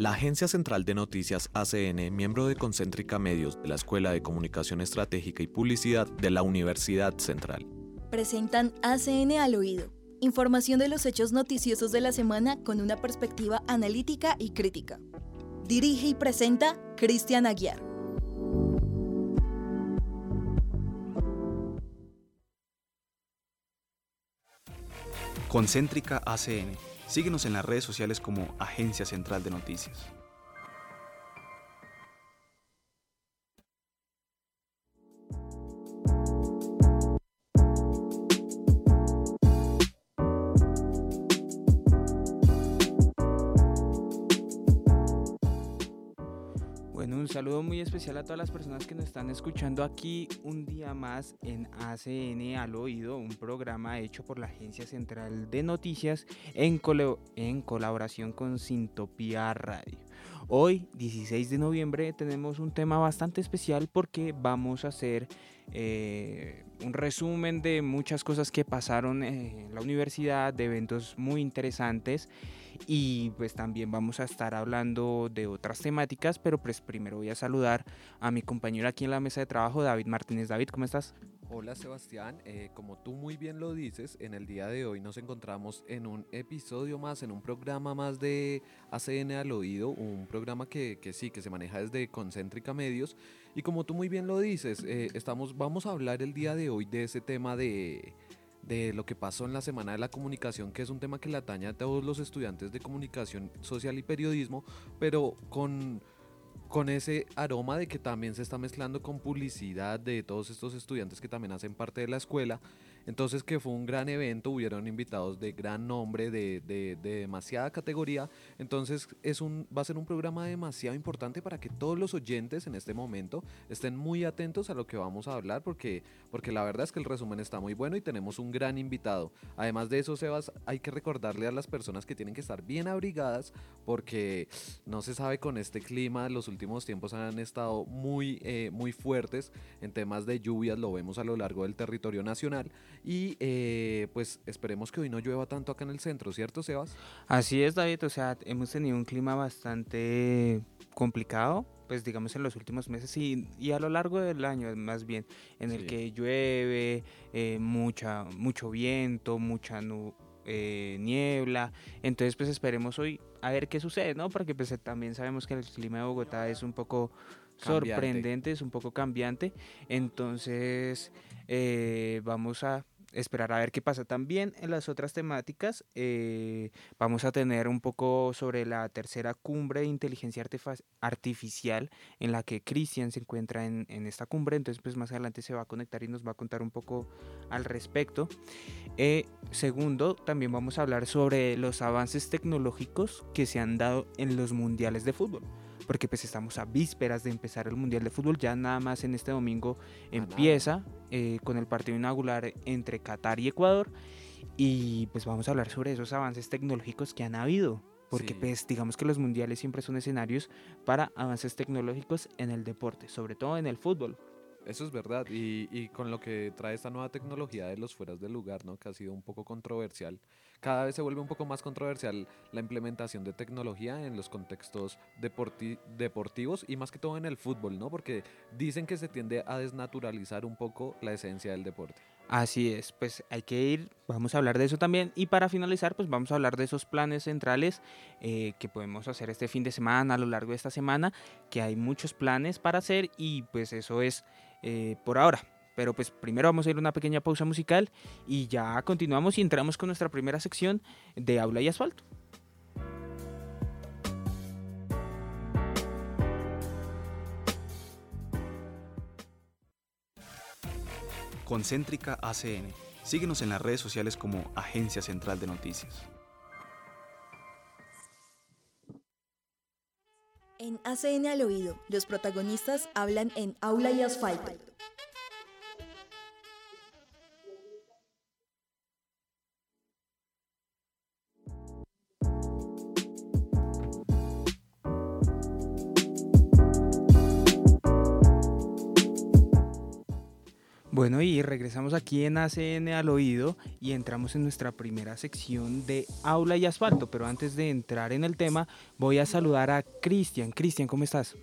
La Agencia Central de Noticias ACN, miembro de Concéntrica Medios de la Escuela de Comunicación Estratégica y Publicidad de la Universidad Central. Presentan ACN al oído. Información de los hechos noticiosos de la semana con una perspectiva analítica y crítica. Dirige y presenta Cristian Aguiar. Concéntrica ACN Síguenos en las redes sociales como Agencia Central de Noticias. Saludo muy especial a todas las personas que nos están escuchando aquí un día más en ACN al oído, un programa hecho por la Agencia Central de Noticias en, en colaboración con Sintopía Radio. Hoy, 16 de noviembre, tenemos un tema bastante especial porque vamos a hacer eh, un resumen de muchas cosas que pasaron en la universidad, de eventos muy interesantes y pues también vamos a estar hablando de otras temáticas, pero pues primero voy a saludar a mi compañero aquí en la mesa de trabajo, David Martínez. David, ¿cómo estás? Hola Sebastián, eh, como tú muy bien lo dices, en el día de hoy nos encontramos en un episodio más, en un programa más de ACN al oído, un programa que, que sí, que se maneja desde Concéntrica Medios. Y como tú muy bien lo dices, eh, estamos, vamos a hablar el día de hoy de ese tema de de lo que pasó en la Semana de la Comunicación, que es un tema que le atañe a todos los estudiantes de comunicación social y periodismo, pero con, con ese aroma de que también se está mezclando con publicidad de todos estos estudiantes que también hacen parte de la escuela. Entonces que fue un gran evento, hubieron invitados de gran nombre, de, de, demasiada categoría. Entonces es un, va a ser un programa demasiado importante para que todos los oyentes en este momento estén muy atentos a lo que vamos a hablar porque, porque la verdad es que el resumen está muy bueno y tenemos un gran invitado. Además de eso, Sebas, hay que recordarle a las personas que tienen que estar bien abrigadas porque no se sabe con este clima, los últimos tiempos han estado muy, eh, muy fuertes en temas de lluvias, lo vemos a lo largo del territorio nacional y eh, pues esperemos que hoy no llueva tanto acá en el centro, ¿cierto, Sebas? Así es, David. O sea, hemos tenido un clima bastante complicado, pues digamos en los últimos meses y, y a lo largo del año más bien, en el que llueve, eh, mucha, mucho viento, mucha eh, niebla. Entonces, pues esperemos hoy a ver qué sucede, ¿no? Porque pues también sabemos que el clima de Bogotá es un poco sorprendente, es un poco cambiante. Entonces, eh, vamos a esperar a ver qué pasa. También en las otras temáticas eh, vamos a tener un poco sobre la tercera cumbre de inteligencia artificial en la que Cristian se encuentra en, esta cumbre. Entonces pues más adelante se va a conectar y nos va a contar un poco al respecto. Eh, segundo, también vamos a hablar sobre los avances tecnológicos que se han dado en los mundiales de fútbol porque pues estamos a vísperas de empezar el Mundial de Fútbol, ya nada más en este domingo empieza eh, con el partido inaugural entre Qatar y Ecuador y pues vamos a hablar sobre esos avances tecnológicos que han habido, porque pues digamos que los mundiales siempre son escenarios para avances tecnológicos en el deporte, sobre todo en el fútbol. Eso es verdad, y, y, con lo que trae esta nueva tecnología de los fueras del lugar, ¿no? que ha sido un poco controversial, cada vez se vuelve un poco más controversial la implementación de tecnología en los contextos deportivos y más que todo en el fútbol, ¿no? Porque dicen que se tiende a desnaturalizar un poco la esencia del deporte. Así es, pues hay que ir, vamos a hablar de eso también y para finalizar pues vamos a hablar de esos planes centrales eh, que podemos hacer este fin de semana, a lo largo de esta semana, que hay muchos planes para hacer y pues eso es eh, por ahora. Pero pues primero vamos a ir a una pequeña pausa musical y ya continuamos y entramos con nuestra primera sección de aula y asfalto. Concéntrica ACN. Síguenos en las redes sociales como Agencia Central de Noticias. En ACN al oído, los protagonistas hablan en aula y asfalto. Bueno, y regresamos aquí en ACN al oído y entramos en nuestra primera sección de aula y asfalto. Pero antes de entrar en el tema, voy a saludar a Cristian. Cristian, ¿cómo estás?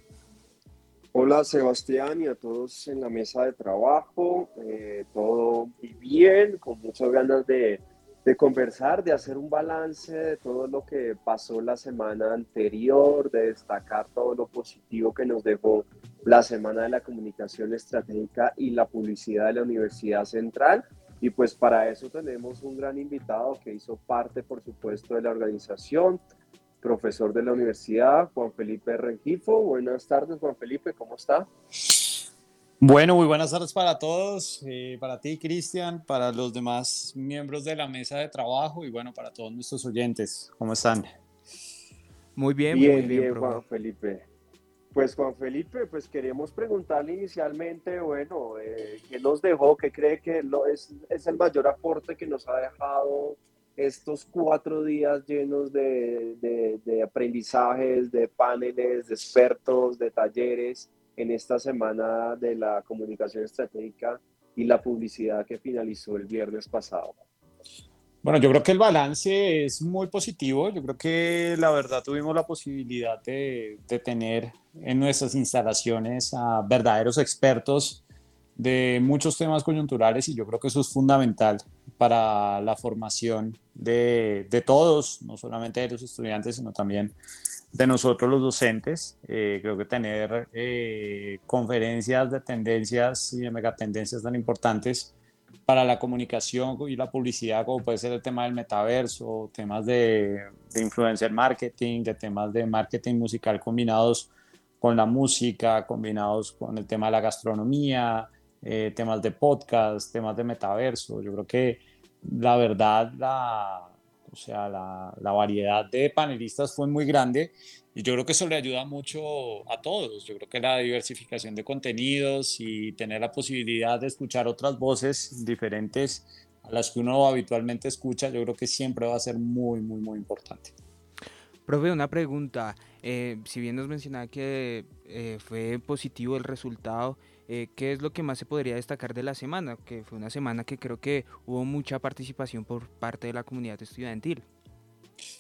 Hola Sebastián y a todos en la mesa de trabajo. Eh, todo muy bien, con muchas ganas de, de conversar, de hacer un balance de todo lo que pasó la semana anterior, de destacar todo lo positivo que nos dejó la Semana de la Comunicación Estratégica y la Publicidad de la Universidad Central. Y pues para eso tenemos un gran invitado que hizo parte, por supuesto, de la organización, profesor de la universidad, Juan Felipe Rengifo. Buenas tardes, Juan Felipe, ¿cómo está? Bueno, muy buenas tardes para todos, eh, para ti, Cristian, para los demás miembros de la mesa de trabajo y bueno, para todos nuestros oyentes. ¿Cómo están? Muy bien, bien muy bien, bien Juan Felipe. Pues Juan Felipe, pues queríamos preguntarle inicialmente, bueno, eh, ¿qué nos dejó? ¿Qué cree que lo es, es, el mayor aporte que nos ha dejado estos cuatro días llenos de, de, aprendizajes, de paneles, de expertos, de talleres en esta semana de la comunicación estratégica y la publicidad que finalizó el viernes pasado? Bueno, yo creo que el balance es muy positivo. Yo creo que la verdad tuvimos la posibilidad de, de tener en nuestras instalaciones a verdaderos expertos de muchos temas coyunturales y yo creo que eso es fundamental para la formación de, de todos, no solamente de los estudiantes, sino también de nosotros los docentes. Eh, creo que tener eh, conferencias de tendencias y de megatendencias tan importantes para la comunicación y la publicidad, como puede ser el tema del metaverso, temas de, de influencer marketing, de temas de marketing musical combinados con la música, combinados con el tema de la gastronomía, eh, temas de podcast, temas de metaverso. Yo creo que la verdad, la, o sea, la, la, variedad de panelistas fue muy grande y yo creo que eso le ayuda mucho a todos. Yo creo que la diversificación de contenidos y tener la posibilidad de escuchar otras voces diferentes a las que uno habitualmente escucha, yo creo que siempre va a ser muy, muy, muy importante. Profe, una pregunta. Eh, si bien nos mencionaba que eh, fue positivo el resultado, eh, ¿qué es lo que más se podría destacar de la semana? Que fue una semana que creo que hubo mucha participación por parte de la comunidad estudiantil.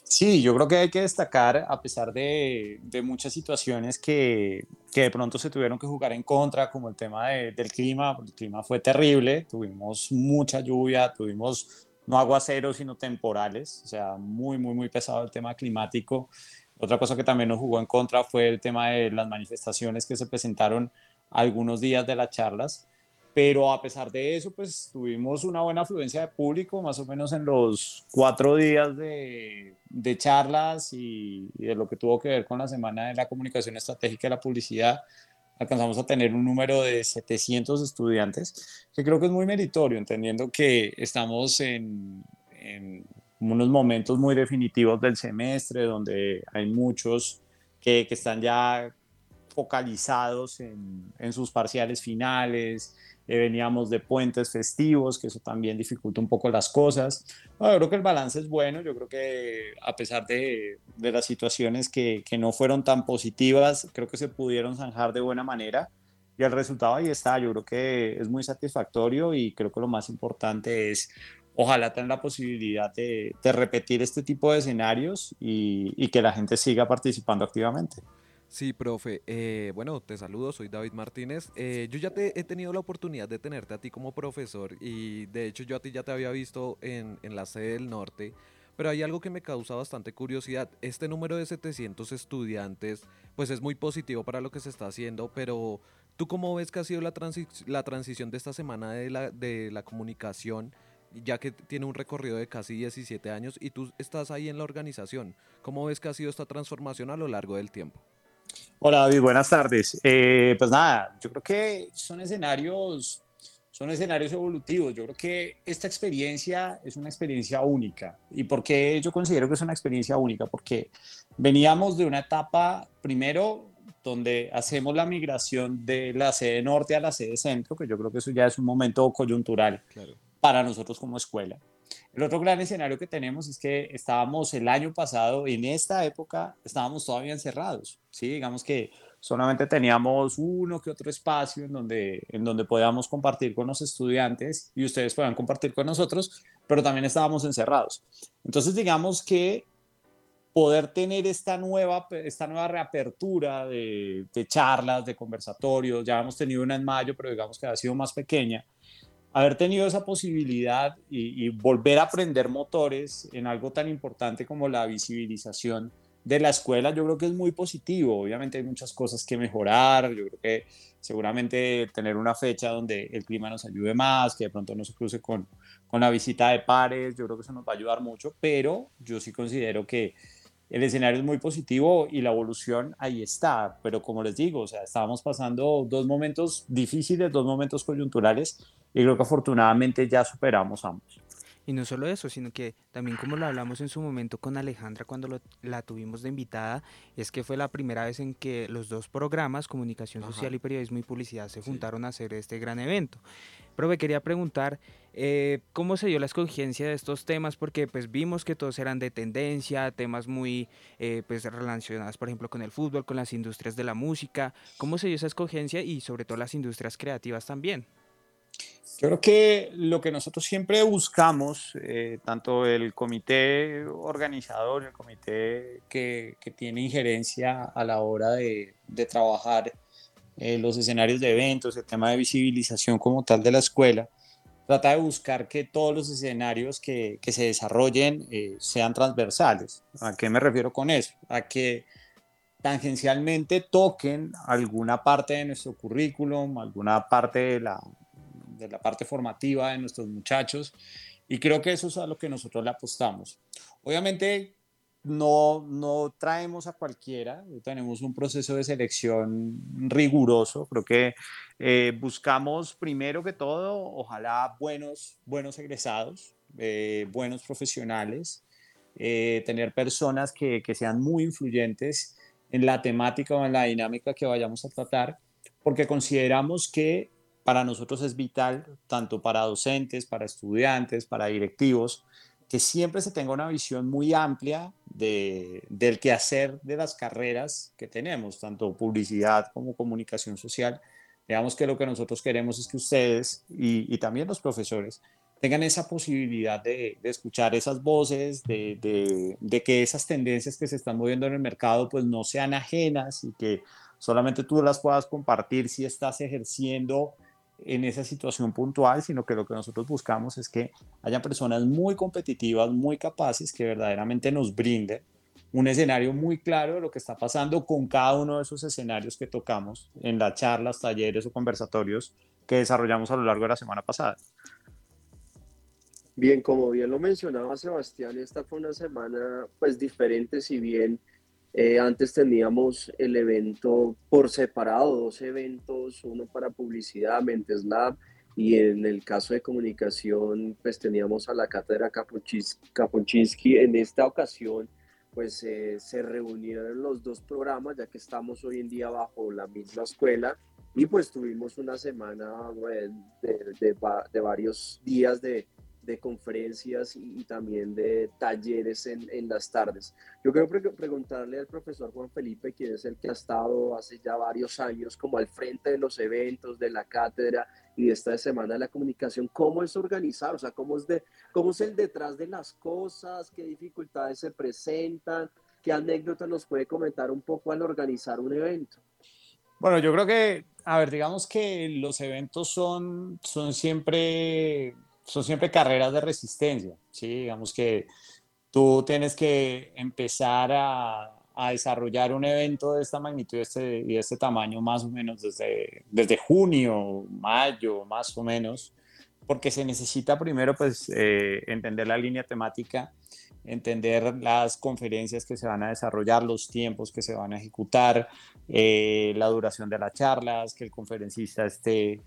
Sí, yo creo que hay que destacar, a pesar de, de muchas situaciones que, que, de pronto se tuvieron que jugar en contra, como el tema de, del clima, el clima fue terrible, tuvimos mucha lluvia, tuvimos no aguaceros, sino temporales, o sea, muy, muy, muy pesado el tema climático. Otra cosa que también nos jugó en contra fue el tema de las manifestaciones que se presentaron algunos días de las charlas, pero a pesar de eso, pues tuvimos una buena afluencia de público, más o menos en los cuatro días de, de charlas y, y, de lo que tuvo que ver con la Semana de la Comunicación Estratégica y la Publicidad. Alcanzamos a tener un número de 700 estudiantes, que creo que es muy meritorio, entendiendo que estamos en, en unos momentos muy definitivos del semestre, donde hay muchos que, que están ya focalizados en, en sus parciales finales, eh, veníamos de puentes festivos, que eso también dificulta un poco las cosas. Yo creo que el balance es bueno, yo creo que a pesar de, de las situaciones que, que, no fueron tan positivas, creo que se pudieron zanjar de buena manera y el resultado ahí está, yo creo que es muy satisfactorio y creo que lo más importante es ojalá tener la posibilidad de, de repetir este tipo de escenarios y, y que la gente siga participando activamente. Sí, profe. Eh, bueno, te saludo, soy David Martínez. Eh, yo ya te he tenido la oportunidad de tenerte a ti como profesor y de hecho yo a ti ya te había visto en, en la sede del norte, pero hay algo que me causa bastante curiosidad. Este número de 700 estudiantes, pues es muy positivo para lo que se está haciendo, pero ¿tú cómo ves que ha sido la, transi la transición de esta semana de la, de la comunicación? ya que tiene un recorrido de casi 17 años y tú estás ahí en la organización. ¿Cómo ves que ha sido esta transformación a lo largo del tiempo? Hola David, buenas tardes. Eh, pues nada, yo creo que son escenarios, son escenarios evolutivos. Yo creo que esta experiencia es una experiencia única. ¿Y por qué yo considero que es una experiencia única? Porque veníamos de una etapa, primero, donde hacemos la migración de la sede norte a la sede centro, que yo creo que eso ya es un momento coyuntural claro. para nosotros como escuela. El otro gran escenario que tenemos es que estábamos el año pasado, en esta época, estábamos todavía encerrados, ¿sí? Digamos que solamente teníamos uno que otro espacio en donde, en donde podíamos compartir con los estudiantes y ustedes puedan compartir con nosotros, pero también estábamos encerrados. Entonces, digamos que poder tener esta nueva, esta nueva reapertura de, de charlas, de conversatorios, ya hemos tenido una en mayo, pero digamos que ha sido más pequeña, haber tenido esa posibilidad y, y, volver a aprender motores en algo tan importante como la visibilización de la escuela, yo creo que es muy positivo. Obviamente hay muchas cosas que mejorar. Yo creo que seguramente tener una fecha donde el clima nos ayude más, que de pronto no se cruce con, con la visita de pares, yo creo que eso nos va a ayudar mucho, pero yo sí considero que el escenario es muy positivo y la evolución ahí está, pero como les digo, o sea, estábamos pasando dos momentos difíciles, dos momentos coyunturales y creo que afortunadamente ya superamos ambos. Y no solo eso, sino que también como lo hablamos en su momento con Alejandra cuando lo, la tuvimos de invitada, es que fue la primera vez en que los dos programas, comunicación social y periodismo y publicidad, se sí. juntaron a hacer este gran evento. Pero me quería preguntar, eh, ¿cómo se dio la escogencia de estos temas? Porque pues vimos que todos eran de tendencia, temas muy eh, pues relacionados, por ejemplo, con el fútbol, con las industrias de la música. ¿Cómo se dio esa escogencia y sobre todo las industrias creativas también? Yo creo que lo que nosotros siempre buscamos, eh, tanto el comité organizador, el comité que, que, tiene injerencia a la hora de, de trabajar eh, los escenarios de eventos, el tema de visibilización como tal de la escuela, trata de buscar que todos los escenarios que, que se desarrollen eh, sean transversales. ¿A qué me refiero con eso? A que tangencialmente toquen alguna parte de nuestro currículum, alguna parte de la, de la parte formativa de nuestros muchachos y creo que eso es a lo que nosotros le apostamos. Obviamente no, no traemos a cualquiera, tenemos un proceso de selección riguroso, creo que eh, buscamos primero que todo, ojalá buenos, buenos egresados, eh, buenos profesionales, eh, tener personas que, que sean muy influyentes en la temática o en la dinámica que vayamos a tratar, porque consideramos que para nosotros es vital, tanto para docentes, para estudiantes, para directivos, que siempre se tenga una visión muy amplia de, del quehacer de las carreras que tenemos, tanto publicidad como comunicación social. Digamos que lo que nosotros queremos es que ustedes y, y también los profesores tengan esa posibilidad de, de escuchar esas voces, de, de, de, que esas tendencias que se están moviendo en el mercado pues no sean ajenas y que solamente tú las puedas compartir si estás ejerciendo en esa situación puntual, sino que lo que nosotros buscamos es que haya personas muy competitivas, muy capaces, que verdaderamente nos brinden un escenario muy claro de lo que está pasando con cada uno de esos escenarios que tocamos en las charlas, talleres o conversatorios que desarrollamos a lo largo de la semana pasada. Bien, como bien lo mencionaba Sebastián, esta fue una semana pues diferente, si bien eh, antes teníamos el evento por separado, dos eventos, uno para publicidad, Mentes Lab, y en el caso de comunicación, pues teníamos a la cátedra Kapuczynski. En esta ocasión, pues eh, se reunieron los dos programas, ya que estamos hoy en día bajo la misma escuela, y pues tuvimos una semana de, de, de varios días de, de conferencias y, y, también de talleres en, en las tardes. Yo quiero pre preguntarle al profesor Juan Felipe, quien es el que ha estado hace ya varios años como al frente de los eventos, de la cátedra y de esta semana de la comunicación, ¿cómo es organizar? O sea, ¿cómo es, de, cómo es el detrás de las cosas? ¿Qué dificultades se presentan? ¿Qué anécdotas nos puede comentar un poco al organizar un evento? Bueno, yo creo que, a ver, digamos que los eventos son, son siempre son siempre carreras de resistencia, ¿sí? Digamos que tú tienes que empezar a, a desarrollar un evento de esta magnitud este, y de este tamaño más o menos desde, desde junio, mayo, más o menos, porque se necesita primero pues eh, entender la línea temática, entender las conferencias que se van a desarrollar, los tiempos que se van a ejecutar, eh, la duración de las charlas, que el conferencista esté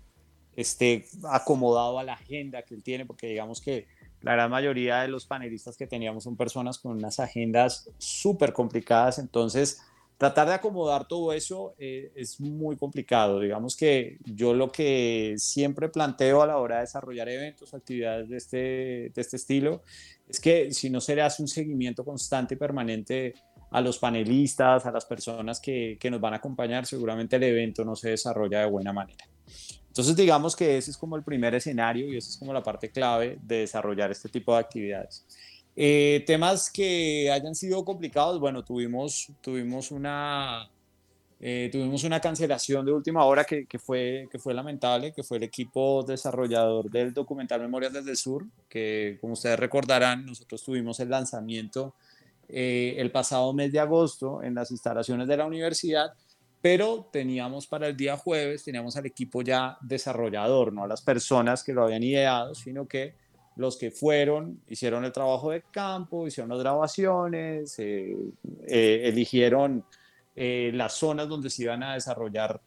esté acomodado a la agenda que él tiene, porque digamos que la gran mayoría de los panelistas que teníamos son personas con unas agendas súper complicadas, entonces tratar de acomodar todo eso eh, es muy complicado. Digamos que yo lo que siempre planteo a la hora de desarrollar eventos, actividades de este, de este estilo, es que si no se le hace un seguimiento constante y permanente a los panelistas, a las personas que, que, nos van a acompañar, seguramente el evento no se desarrolla de buena manera. Entonces digamos que ese es como el primer escenario y esa es como la parte clave de desarrollar este tipo de actividades. Eh, temas que hayan sido complicados, bueno, tuvimos, tuvimos una, eh, tuvimos una cancelación de última hora que, que, fue, que fue lamentable, que fue el equipo desarrollador del documental Memorias desde el Sur, que como ustedes recordarán, nosotros tuvimos el lanzamiento eh, el pasado mes de agosto en las instalaciones de la universidad, pero teníamos para el día jueves, teníamos al equipo ya desarrollador, no a las personas que lo habían ideado, sino que los que fueron, hicieron el trabajo de campo, hicieron las grabaciones, eh, eligieron eh, las zonas donde se iban a desarrollar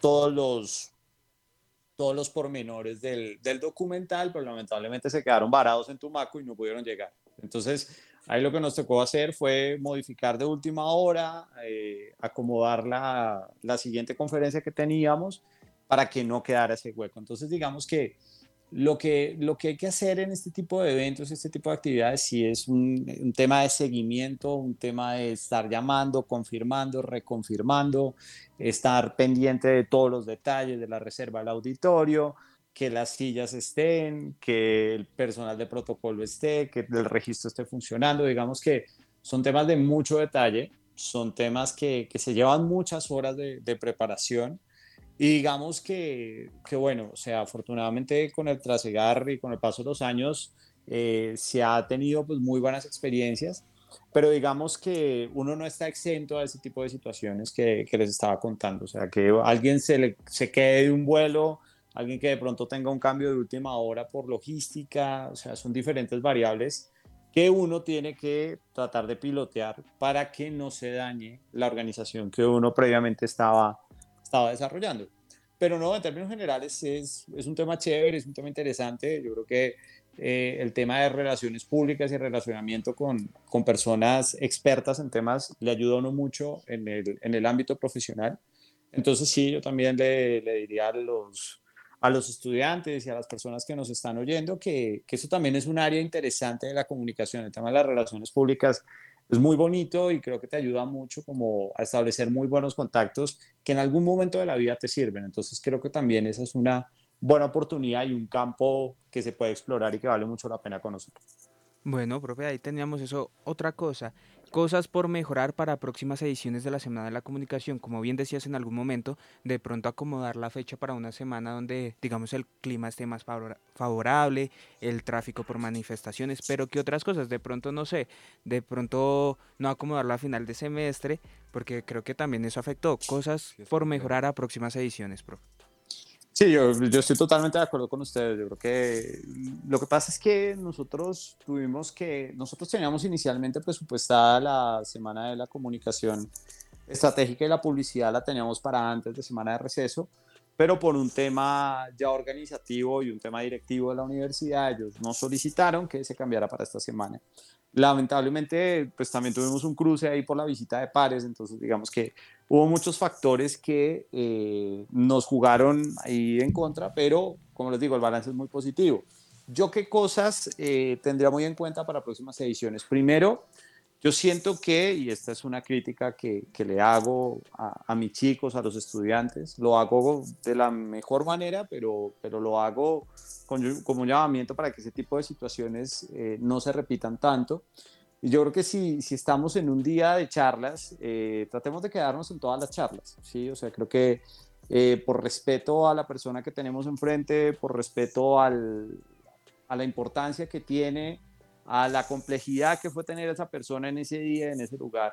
todos los, todos los pormenores del, del, documental, pero lamentablemente se quedaron varados en Tumaco y no pudieron llegar. Entonces, ahí lo que nos tocó hacer fue modificar de última hora, eh, acomodar la, la siguiente conferencia que teníamos para que no quedara ese hueco. Entonces, digamos que lo que, lo que hay que hacer en este tipo de eventos, este tipo de actividades, sí es un, tema de seguimiento, un tema de estar llamando, confirmando, reconfirmando, estar pendiente de todos los detalles de la reserva del auditorio, que las sillas estén, que el personal de protocolo esté, que el registro esté funcionando. Digamos que son temas de mucho detalle, son temas que, que se llevan muchas horas de, de preparación. Y digamos que, que, bueno, o sea, afortunadamente con el trasegar y con el paso de los años eh, se ha tenido pues muy buenas experiencias, pero digamos que uno no está exento a ese tipo de situaciones que, que les estaba contando, o sea, que alguien se, le, se quede de un vuelo, alguien que de pronto tenga un cambio de última hora por logística, o sea, son diferentes variables que uno tiene que tratar de pilotear para que no se dañe la organización que uno previamente estaba estaba desarrollando. Pero no, en términos generales es, es un tema chévere, es un tema interesante. Yo creo que eh, el tema de relaciones públicas y relacionamiento con, con, personas expertas en temas le ayuda a uno mucho en el, en el ámbito profesional. Entonces sí, yo también le, le, diría a los, a los estudiantes y a las personas que nos están oyendo que, que eso también es un área interesante de la comunicación, el tema de las relaciones públicas es muy bonito y creo que te ayuda mucho como a establecer muy buenos contactos que en algún momento de la vida te sirven. Entonces creo que también esa es una buena oportunidad y un campo que se puede explorar y que vale mucho la pena conocer. Bueno, profe, ahí teníamos eso. Otra cosa, cosas por mejorar para próximas ediciones de la Semana de la Comunicación. Como bien decías en algún momento, de pronto acomodar la fecha para una semana donde, digamos, el clima esté más favorable, el tráfico por manifestaciones, pero ¿qué otras cosas? De pronto, no sé, de pronto no acomodarla a final de semestre, porque creo que también eso afectó. Cosas por mejorar a próximas ediciones, profe. Sí, yo, yo, estoy totalmente de acuerdo con ustedes. Yo creo que lo que pasa es que nosotros tuvimos que, nosotros teníamos inicialmente presupuestada la semana de la comunicación estratégica y la publicidad la teníamos para antes de semana de receso, pero por un tema ya organizativo y un tema directivo de la universidad, ellos nos solicitaron que se cambiara para esta semana. Lamentablemente, pues también tuvimos un cruce ahí por la visita de pares, entonces digamos que hubo muchos factores que eh, nos jugaron ahí en contra, pero como les digo, el balance es muy positivo. Yo qué cosas eh, tendría muy en cuenta para próximas ediciones. Primero, yo siento que, y esta es una crítica que, que le hago a, a, mis chicos, a los estudiantes, lo hago de la mejor manera, pero, pero lo hago con, como un llamamiento para que ese tipo de situaciones eh, no se repitan tanto. Y yo creo que si, si estamos en un día de charlas, eh, tratemos de quedarnos en todas las charlas, ¿sí? O sea, creo que eh, por respeto a la persona que tenemos enfrente, por respeto al, a la importancia que tiene, a la complejidad que fue tener esa persona en ese día, en ese lugar,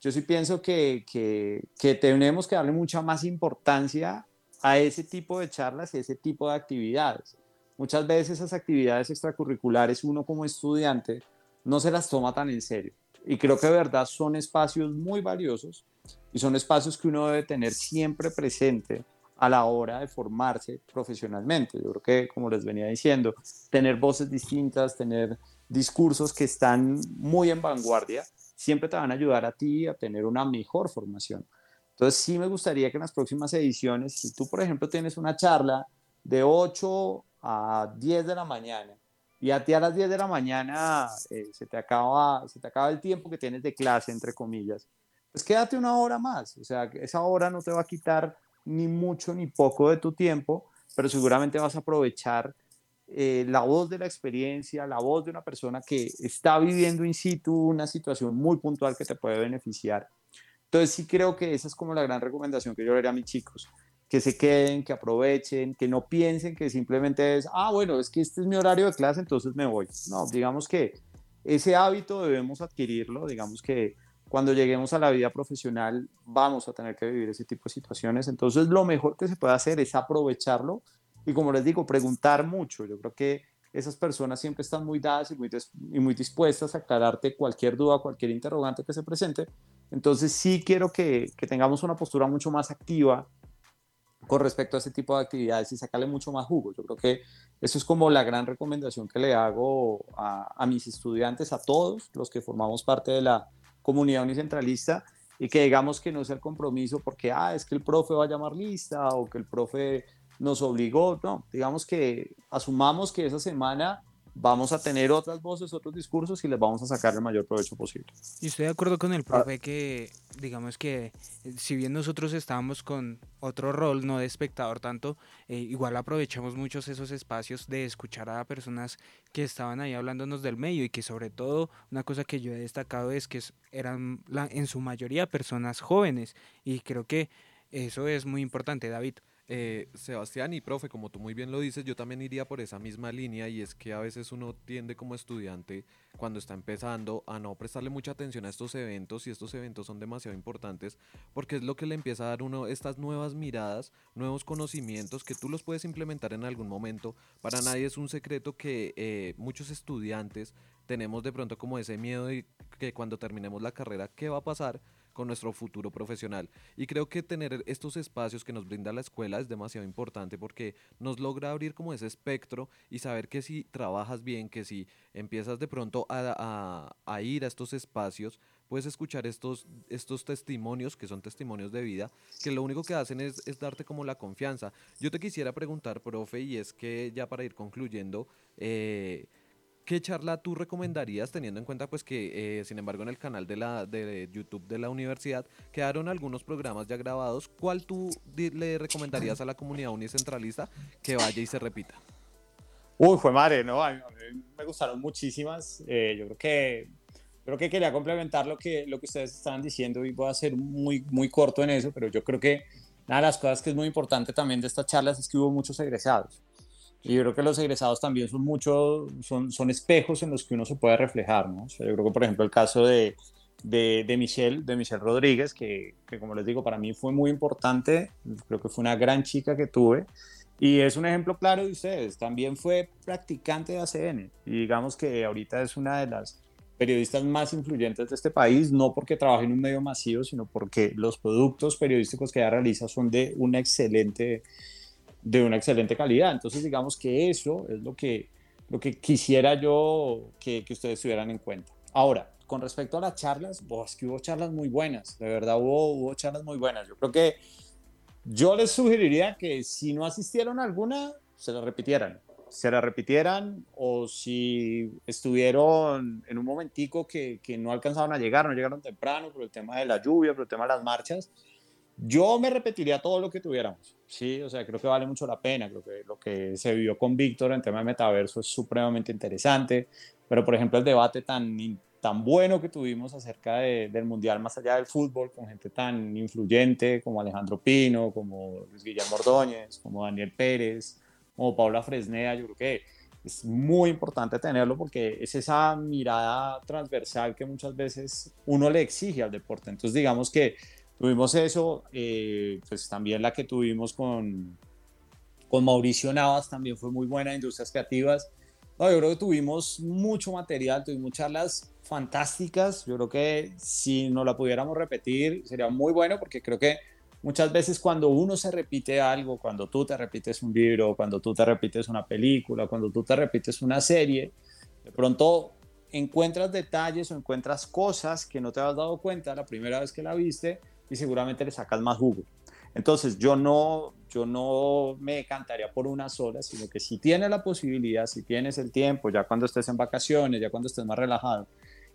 yo sí pienso que, que, que tenemos que darle mucha más importancia a ese tipo de charlas y ese tipo de actividades. Muchas veces esas actividades extracurriculares uno como estudiante no se las toma tan en serio. Y creo que de verdad son espacios muy valiosos y son espacios que uno debe tener siempre presente a la hora de formarse profesionalmente. Yo creo que, como les venía diciendo, tener voces distintas, tener discursos que están muy en vanguardia, siempre te van a ayudar a ti a tener una mejor formación. Entonces, sí me gustaría que en las próximas ediciones, si tú, por ejemplo, tienes una charla de 8 a 10 de la mañana y a ti a las 10 de la mañana eh, se, te acaba, se te acaba el tiempo que tienes de clase, entre comillas, pues quédate una hora más. O sea, esa hora no te va a quitar ni mucho ni poco de tu tiempo, pero seguramente vas a aprovechar eh, la voz de la experiencia, la voz de una persona que está viviendo in situ una situación muy puntual que te puede beneficiar. Entonces sí creo que esa es como la gran recomendación que yo le haría a mis chicos, que se queden, que aprovechen, que no piensen que simplemente es, ah, bueno, es que este es mi horario de clase, entonces me voy. No, digamos que ese hábito debemos adquirirlo, digamos que cuando lleguemos a la vida profesional vamos a tener que vivir ese tipo de situaciones, entonces lo mejor que se puede hacer es aprovecharlo y como les digo, preguntar mucho. Yo creo que esas personas siempre están muy dadas y muy, y muy dispuestas a aclararte cualquier duda, cualquier interrogante que se presente. Entonces sí quiero que, que, tengamos una postura mucho más activa con respecto a ese tipo de actividades y sacarle mucho más jugo. Yo creo que eso es como la gran recomendación que le hago a, a mis estudiantes, a todos los que formamos parte de la comunidad unicentralista y que digamos que no es el compromiso porque, ah, es que el profe va a llamar lista o que el profe nos obligó, no, digamos que asumamos que esa semana vamos a tener otras voces, otros discursos y les vamos a sacar el mayor provecho posible. Y estoy de acuerdo con el profe que, digamos que, eh, si bien nosotros estábamos con otro rol, no de espectador tanto, eh, igual aprovechamos muchos esos espacios de escuchar a personas que estaban ahí hablándonos del medio y que sobre todo una cosa que yo he destacado es que eran la, en su mayoría personas jóvenes y creo que eso es muy importante, David. Eh, Sebastián y profe, como tú muy bien lo dices, yo también iría por esa misma línea y es que a veces uno tiende como estudiante cuando está empezando a no prestarle mucha atención a estos eventos y estos eventos son demasiado importantes porque es lo que le empieza a dar uno estas nuevas miradas, nuevos conocimientos que tú los puedes implementar en algún momento. Para nadie es un secreto que eh, muchos estudiantes tenemos de pronto como ese miedo de que cuando terminemos la carrera, ¿qué va a pasar? Nuestro futuro profesional. Y creo que tener estos espacios que nos brinda la escuela es demasiado importante porque nos logra abrir como ese espectro y saber que si trabajas bien, que si empiezas de pronto a, a, ir a estos espacios, puedes escuchar estos, estos testimonios, que son testimonios de vida, que lo único que hacen es, es darte como la confianza. Yo te quisiera preguntar, profe, y es que ya para ir concluyendo, eh, ¿Qué charla tú recomendarías teniendo en cuenta pues que, eh, sin embargo, en el canal de, la, de YouTube de la universidad quedaron algunos programas ya grabados? ¿Cuál tú le recomendarías a la comunidad unicentralista que vaya y se repita? Uy, fue madre, ¿no? A mí, me gustaron muchísimas. Eh, yo creo que creo que quería complementar lo que, lo que ustedes estaban diciendo y voy a ser muy, muy corto en eso, pero yo creo que una de las cosas que es muy importante también de estas charlas es que hubo muchos egresados. Y yo creo que los egresados también son muchos, son, son espejos en los que uno se puede reflejar, ¿no? yo creo que, por ejemplo, el caso de, de, de, Michelle, de Michelle Rodríguez, que, que, como les digo, para mí fue muy importante, creo que fue una gran chica que tuve, y es un ejemplo claro de ustedes, también fue practicante de ACN, y digamos que ahorita es una de las periodistas más influyentes de este país, no porque trabaje en un medio masivo, sino porque los productos periodísticos que ella realiza son de una excelente de una excelente calidad. Entonces, digamos que eso es lo que, lo que quisiera yo que, que ustedes tuvieran en cuenta. Ahora, con respecto a las charlas, es que hubo charlas muy buenas, de verdad hubo, hubo charlas muy buenas. Yo creo que yo les sugeriría que si no asistieron a alguna, se la repitieran. Se la repitieran o si estuvieron en un momentico que, que no alcanzaron a llegar, no llegaron temprano por el tema de la lluvia, por el tema de las marchas, yo me repetiría todo lo que tuviéramos, sí, o sea, creo que vale mucho la pena, creo que lo que se vivió con Víctor en tema de metaverso es supremamente interesante, pero por ejemplo el debate tan, tan bueno que tuvimos acerca del Mundial más allá del fútbol, con gente tan influyente como Alejandro Pino, como Luis Guillermo Ordóñez, como Daniel Pérez, como Paula Fresneda, yo creo que es muy importante tenerlo porque es esa mirada transversal que muchas veces uno le exige al deporte. Entonces digamos que Tuvimos eso, eh, pues también la que tuvimos con, con Mauricio Navas también fue muy buena, Industrias Creativas. No, yo creo que tuvimos mucho material, tuvimos charlas fantásticas. Yo creo que si no la pudiéramos repetir sería muy bueno porque creo que muchas veces cuando uno se repite algo, cuando tú te repites un libro, cuando tú te repites una película, cuando tú te repites una serie, de pronto encuentras detalles o encuentras cosas que no te has dado cuenta la primera vez que la viste y seguramente le sacas más jugo. Entonces, yo no, yo no me decantaría por una sola, sino que si tienes la posibilidad, si tienes el tiempo, ya cuando estés en vacaciones, ya cuando estés más relajado,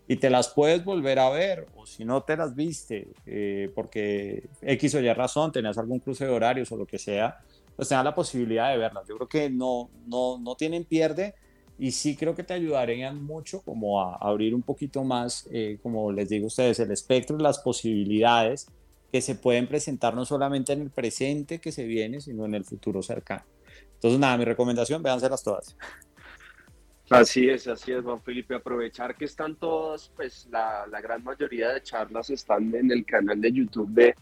y te las puedes volver a ver, o si no te las viste, eh, porque X o Y razón, tenías algún cruce de horarios o lo que sea, pues tengas la posibilidad de verlas. Yo creo que no, no, no tienen pierde y sí creo que te ayudarían mucho como a abrir un poquito más, eh, como les digo a ustedes, el espectro, las posibilidades que se pueden presentar no solamente en el presente que se viene, sino en el futuro cercano. Entonces, nada, mi recomendación, véanselas todas. Así es, así es, Juan Felipe. Aprovechar que están todas, pues la, la, gran mayoría de charlas están en el canal de YouTube de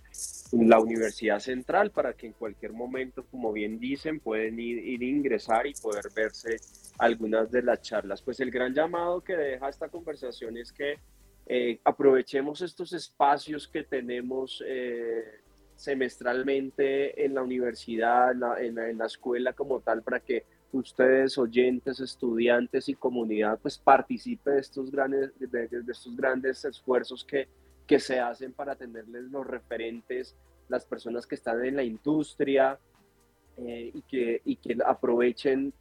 la Universidad Central para que en cualquier momento, como bien dicen, pueden ir, ir a ingresar y poder verse algunas de las charlas. Pues el gran llamado que deja esta conversación es que eh, aprovechemos estos espacios que tenemos eh, semestralmente en la universidad, en la, escuela como tal, para que ustedes, oyentes, estudiantes y comunidad, pues participe de estos grandes, de, de estos grandes esfuerzos que, que se hacen para tenerles los referentes, las personas que están en la industria eh, y, que, y que aprovechen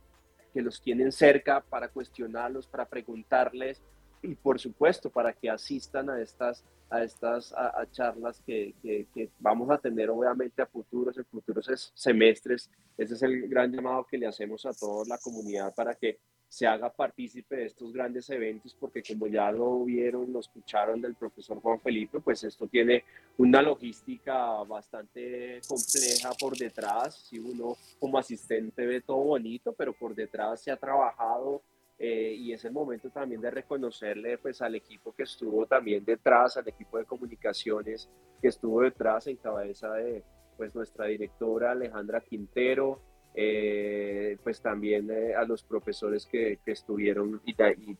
que los tienen cerca para cuestionarlos, para preguntarles y por supuesto para que asistan a estas, a estas a, charlas que, que, que, vamos a tener obviamente a futuros, en futuros semestres. Ese es el gran llamado que le hacemos a toda la comunidad para que se haga partícipe de estos grandes eventos, porque como ya lo vieron, lo escucharon del profesor Juan Felipe, pues esto tiene una logística bastante compleja por detrás. Si uno como asistente ve todo bonito, pero por detrás se ha trabajado eh, y es el momento también de reconocerle pues al equipo que estuvo también detrás, al equipo de comunicaciones que estuvo detrás en cabeza de pues nuestra directora Alejandra Quintero, eh, pues también eh, a los profesores que, que estuvieron y, y,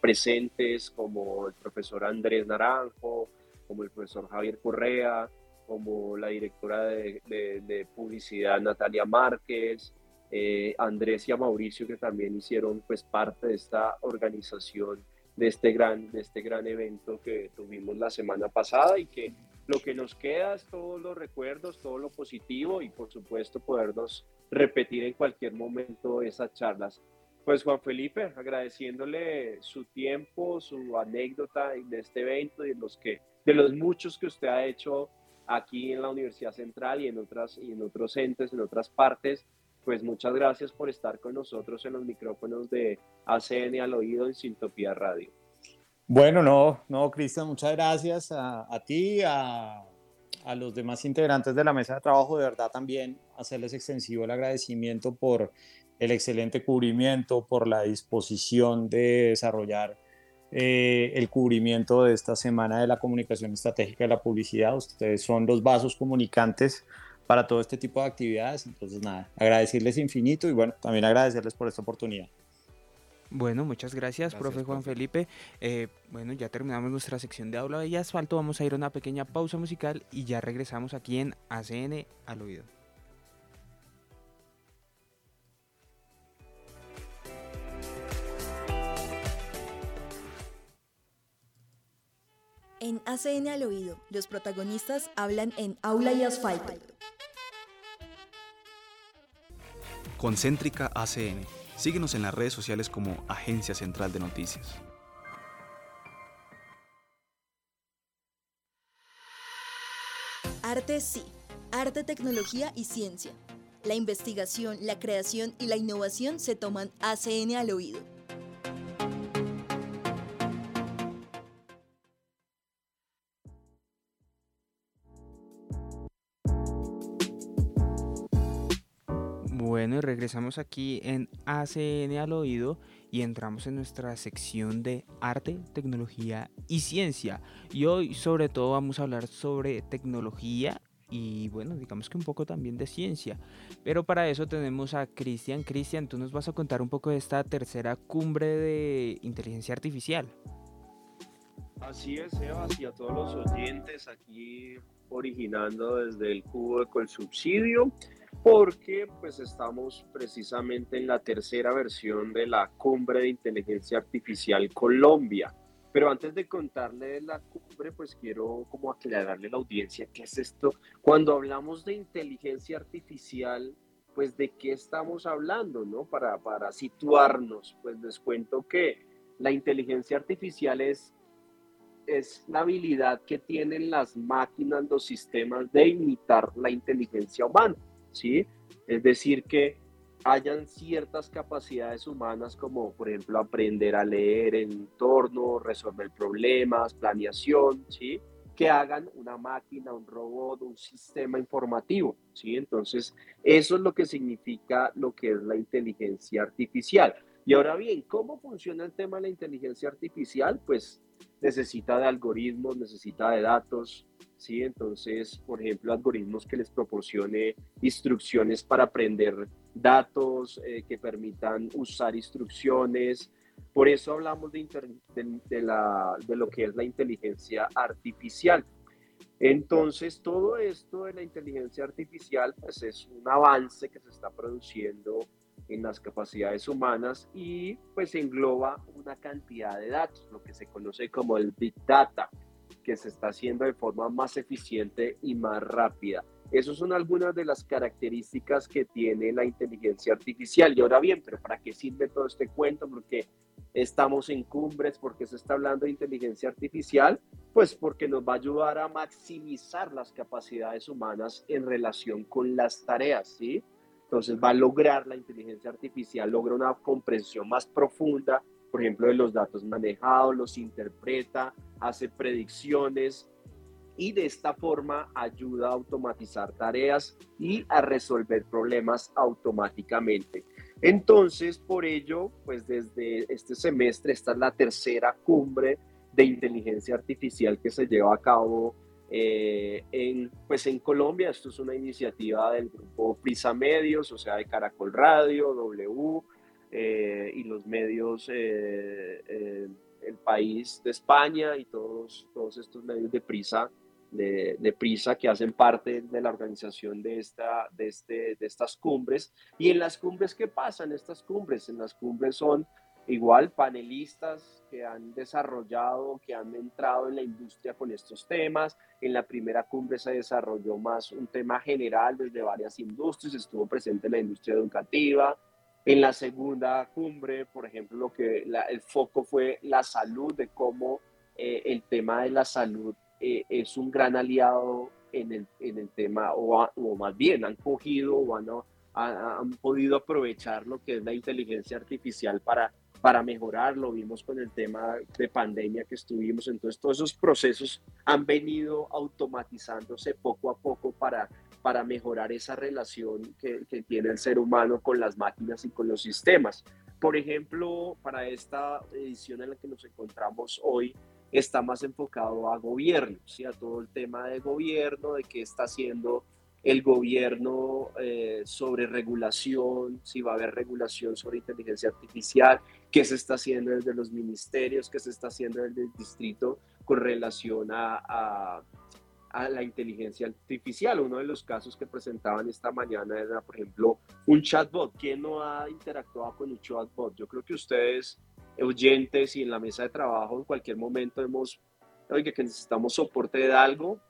presentes como el profesor Andrés Naranjo, como el profesor Javier Correa, como la directora de, de, de publicidad Natalia Márquez, eh, Andrés y a Mauricio que también hicieron pues parte de esta organización de este gran de este gran evento que tuvimos la semana pasada y que lo que nos queda es todos los recuerdos, todo lo positivo y por supuesto podernos repetir en cualquier momento esas charlas. Pues Juan Felipe, agradeciéndole su tiempo, su anécdota de este evento y de los que de los muchos que usted ha hecho aquí en la Universidad Central y en otras y en otros entes, en otras partes pues muchas gracias por estar con nosotros en los micrófonos de ACN al oído en Sintopía Radio. Bueno, no, no, Cristian, muchas gracias a, a ti, a, a, los demás integrantes de la mesa de trabajo, de verdad también hacerles extensivo el agradecimiento por el excelente cubrimiento, por la disposición de desarrollar eh, el cubrimiento de esta semana de la comunicación estratégica de la publicidad. Ustedes son los vasos comunicantes para todo este tipo de actividades. Entonces, nada, agradecerles infinito y bueno, también agradecerles por esta oportunidad. Bueno, muchas gracias, gracias profe Juan profe. Felipe. Eh, bueno, ya terminamos nuestra sección de aula y asfalto. Vamos a ir a una pequeña pausa musical y ya regresamos aquí en ACN al oído. En ACN al oído, los protagonistas hablan en aula y asfalto. Concéntrica ACN. Síguenos en las redes sociales como Agencia Central de Noticias. Arte sí, arte, tecnología y ciencia. La investigación, la creación y la innovación se toman ACN al oído. Bueno, y regresamos aquí en ACN al oído y entramos en nuestra sección de arte, tecnología y ciencia. Y hoy sobre todo vamos a hablar sobre tecnología y bueno, digamos que un poco también de ciencia. Pero para eso tenemos a Cristian. Cristian, tú nos vas a contar un poco de esta tercera cumbre de inteligencia artificial. Así es, Sebas, y a todos los oyentes aquí originando desde el cubo de Colsubsidio porque pues estamos precisamente en la tercera versión de la cumbre de inteligencia artificial Colombia. Pero antes de contarle la cumbre, pues quiero como aclararle a la audiencia qué es esto. Cuando hablamos de inteligencia artificial, pues de qué estamos hablando, ¿no? Para, para situarnos, pues les cuento que la inteligencia artificial es, es la habilidad que tienen las máquinas, los sistemas de imitar la inteligencia humana, ¿sí? Es decir, que hayan ciertas capacidades humanas como por ejemplo aprender a leer el entorno, resolver problemas, planeación, ¿sí? que hagan una máquina, un robot, un sistema informativo, ¿sí? Entonces, eso es lo que significa lo que es la inteligencia artificial. Y ahora bien, ¿cómo funciona el tema de la inteligencia artificial? Pues necesita de algoritmos, necesita de datos, ¿sí? Entonces, por ejemplo, algoritmos que les proporcione instrucciones para aprender datos, eh, que permitan usar instrucciones. Por eso hablamos de, de, la, de lo que es la inteligencia artificial. Entonces, todo esto de la inteligencia artificial, pues es un avance que se está produciendo en las capacidades humanas y pues engloba una cantidad de datos, lo que se conoce como el Big Data, que se está haciendo de forma más eficiente y más rápida. Esas son algunas de las características que tiene la inteligencia artificial. Y ahora bien, pero ¿para qué sirve todo este cuento? Porque estamos en cumbres, porque se está hablando de inteligencia artificial, pues porque nos va a ayudar a maximizar las capacidades humanas en relación con las tareas, ¿sí? Entonces va a lograr la inteligencia artificial, logra una comprensión más profunda, por ejemplo, de los datos manejados, los interpreta, hace predicciones y de esta forma ayuda a automatizar tareas y a resolver problemas automáticamente. Entonces, por ello, pues desde este semestre, esta es la tercera cumbre de inteligencia artificial que se lleva a cabo eh, en, pues en Colombia. Esto es una iniciativa del grupo Prisa Medios, o sea, de Caracol Radio, W eh, y los medios, eh, el país de España y todos, todos estos medios de Prisa de, Prisa que hacen parte de la organización de, esta, de, este, de estas cumbres. Y en las cumbres, ¿qué pasa en estas cumbres? En las cumbres son igual panelistas que han desarrollado, que han entrado en la industria con estos temas. En la primera cumbre se desarrolló más un tema general desde varias industrias, estuvo presente la industria educativa. En la segunda cumbre, por ejemplo, lo que el foco fue la salud, de cómo eh, el tema de la salud eh, es un gran aliado en el, en el tema, o, o, más bien han cogido o han, han, podido aprovechar lo que es la inteligencia artificial para, para mejorar. Lo vimos con el tema de pandemia que estuvimos. Entonces, todos esos procesos han venido automatizándose poco a poco para, para mejorar esa relación que, que tiene el ser humano con las máquinas y con los sistemas. Por ejemplo, para esta edición en la que nos encontramos hoy, está más enfocado a gobierno, ¿sí? a todo el tema de gobierno, de qué está haciendo el gobierno eh, sobre regulación, si va a haber regulación sobre inteligencia artificial, qué se está haciendo desde los ministerios, qué se está haciendo desde el distrito con relación a, a, la inteligencia artificial. Uno de los casos que presentaban esta mañana era, por ejemplo, un chatbot. ¿Quién no ha interactuado con un chatbot? Yo creo que ustedes oyentes y en la mesa de trabajo en cualquier momento hemos, oye, que necesitamos soporte de algo,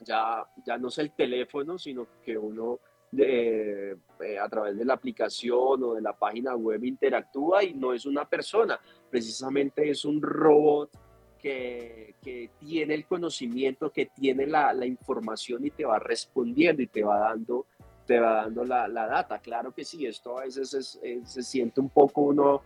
ya, ya no es el teléfono, sino que uno de, eh, a través de la aplicación o de la página web interactúa y no es una persona, precisamente es un robot que, que tiene el conocimiento, que tiene la, la, información y te va respondiendo y te va dando, te va dando la, la data. Claro que sí, esto a veces se siente un poco uno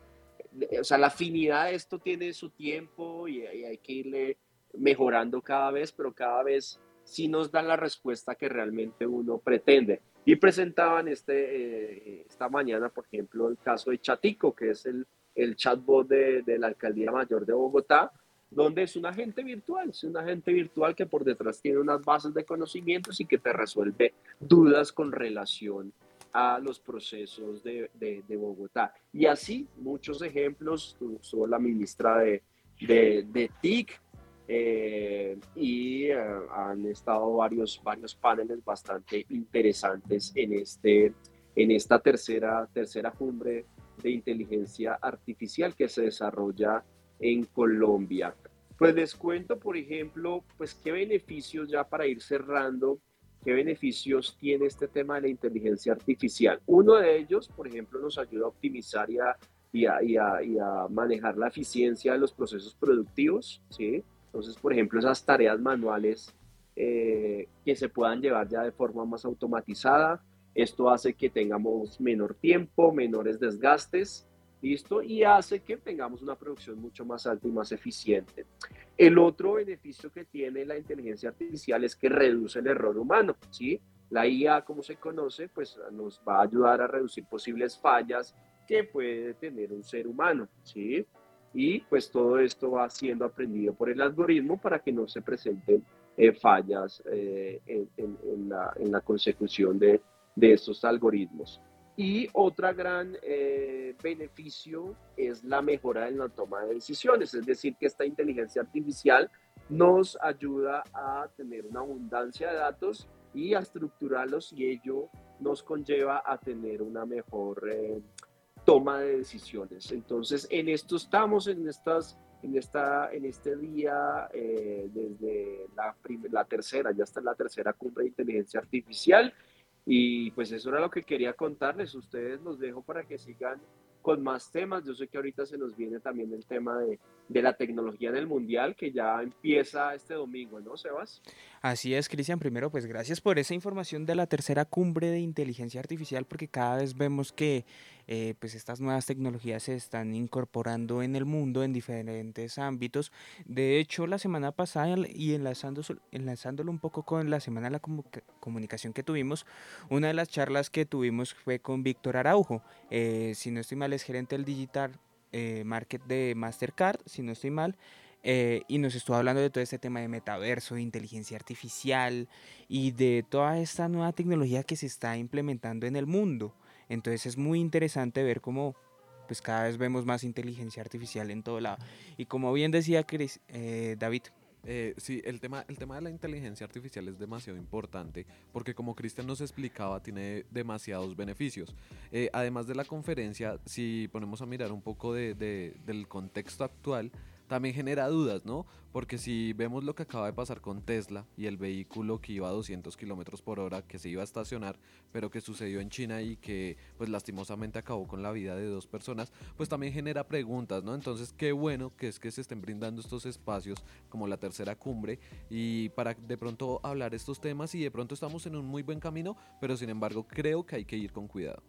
o sea, la afinidad de esto tiene su tiempo y, hay que irle mejorando cada vez, pero cada vez sí nos dan la respuesta que realmente uno pretende. Y presentaban este, eh, esta mañana, por ejemplo, el caso de Chatico, que es el, el chatbot de, de, la Alcaldía Mayor de Bogotá, donde es un agente virtual, es un agente virtual que por detrás tiene unas bases de conocimientos y que te resuelve dudas con relación a los procesos de, de, Bogotá. Y así muchos ejemplos, tuvo la ministra de, de TIC eh, y eh, han estado varios, varios paneles bastante interesantes en, este, en esta tercera, tercera cumbre de inteligencia artificial que se desarrolla en Colombia. Pues les cuento, por ejemplo, pues qué beneficios ya para ir cerrando, qué beneficios tiene este tema de la inteligencia artificial. Uno de ellos, por ejemplo, nos ayuda a optimizar y a, y a, y a, manejar la eficiencia de los procesos productivos, ¿sí? Entonces, por ejemplo, esas tareas manuales eh, que se puedan llevar ya de forma más automatizada. Esto hace que tengamos menor tiempo, menores desgastes, ¿listo? Y hace que tengamos una producción mucho más alta y más eficiente. El otro beneficio que tiene la inteligencia artificial es que reduce el error humano, ¿sí? La IA, como se conoce, pues nos va a ayudar a reducir posibles fallas que puede tener un ser humano, ¿sí? Y pues todo esto va siendo aprendido por el algoritmo para que no se presenten eh, fallas eh, en, la, consecución de, estos algoritmos. Y otra gran eh, beneficio es la mejora en la toma de decisiones, es decir, que esta inteligencia artificial nos ayuda a tener una abundancia de datos y a estructurarlos y ello nos conlleva a tener una mejor toma de decisiones. Entonces, en esto estamos, en, estas, en, esta, en este día, eh, desde la, la tercera, ya está la tercera cumbre de inteligencia artificial. Y pues eso era lo que quería contarles. Ustedes los dejo para que sigan con más temas. Yo sé que ahorita se nos viene también el tema de, de la tecnología en el Mundial, que ya empieza este domingo, ¿no, Sebas? Así es, Cristian. Primero, pues gracias por esa información de la tercera cumbre de inteligencia artificial, porque cada vez vemos que eh, pues estas nuevas tecnologías se están incorporando en el mundo en diferentes ámbitos. De hecho, la semana pasada y enlazándolo, enlazándolo un poco con la semana de la comunicación que tuvimos, una de las charlas que tuvimos fue con Víctor Araujo. Eh, si no estoy mal, es gerente del Digital eh, Market de Mastercard, si no estoy mal. Y nos estuvo hablando de todo este tema de metaverso, de inteligencia artificial y de toda esta nueva tecnología que se está implementando en el mundo. Entonces es muy interesante ver cómo pues cada vez vemos más inteligencia artificial en todo lado. Y como bien decía Chris, eh, David. Eh, sí, el tema, el tema de la inteligencia artificial es demasiado importante porque como Cristian nos explicaba, tiene demasiados beneficios. además de la conferencia, si ponemos a mirar un poco de, del contexto actual, también genera dudas, ¿no? Porque si vemos lo que acaba de pasar con Tesla y el vehículo que iba a 200 kilómetros por hora, que se iba a estacionar, pero que sucedió en China y que, pues lastimosamente acabó con la vida de dos personas, pues también genera preguntas, ¿no? Entonces, qué bueno que es que se estén brindando estos espacios como la tercera cumbre y para de pronto hablar estos temas y de pronto estamos en un muy buen camino, pero sin embargo, creo que hay que ir con cuidado.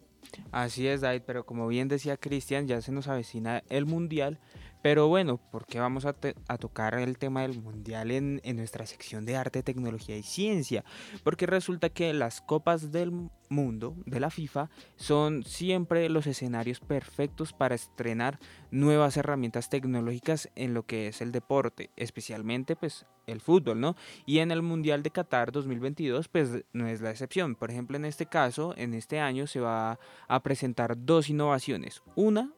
Así es, David, pero como bien decía Cristian, ya se nos avecina el Mundial pero bueno, ¿por qué vamos a, tocar el tema del mundial en, nuestra sección de arte, tecnología y ciencia? Porque resulta que las copas del mundo de la FIFA son siempre los escenarios perfectos para estrenar nuevas herramientas tecnológicas en lo que es el deporte, especialmente pues el fútbol, ¿no? Y en el Mundial de Qatar 2022 pues no es la excepción. Por ejemplo, en este caso, en este año se va a presentar dos innovaciones. Una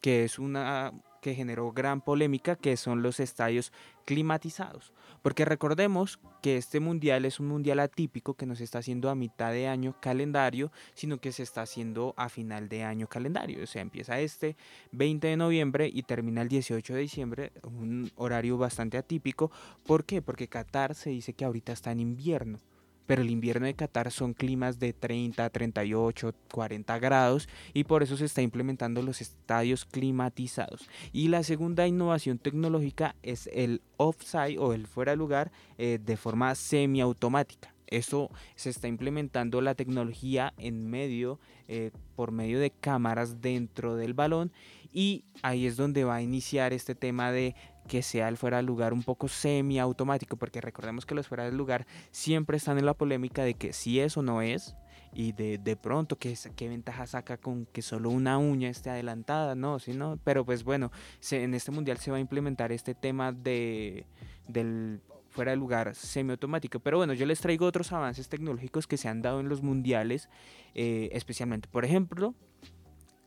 que es una que generó gran polémica, que son los estadios climatizados. Porque recordemos que este mundial es un mundial atípico que no se está haciendo a mitad de año calendario, sino que se está haciendo a final de año calendario. O sea, empieza este 20 de noviembre y termina el 18 de diciembre, un horario bastante atípico. ¿Por qué? Porque Qatar se dice que ahorita está en invierno pero el invierno de Qatar son climas de 30, 38, 40 grados y por eso se está implementando los estadios climatizados. Y la segunda innovación tecnológica es el offside o el fuera de lugar eh, de forma semiautomática. Eso se está implementando la tecnología en medio, eh, por medio de cámaras dentro del balón y ahí es donde va a iniciar este tema de que sea el fuera de lugar un poco semiautomático, porque recordemos que los fuera de lugar siempre están en la polémica de que si es o no es, y de, de pronto ¿qué, qué ventaja saca con que solo una uña esté adelantada, no, si no, pero pues bueno, en este mundial se va a implementar este tema de, del fuera de lugar semiautomático. Pero bueno, yo les traigo otros avances tecnológicos que se han dado en los mundiales, eh, especialmente, por ejemplo,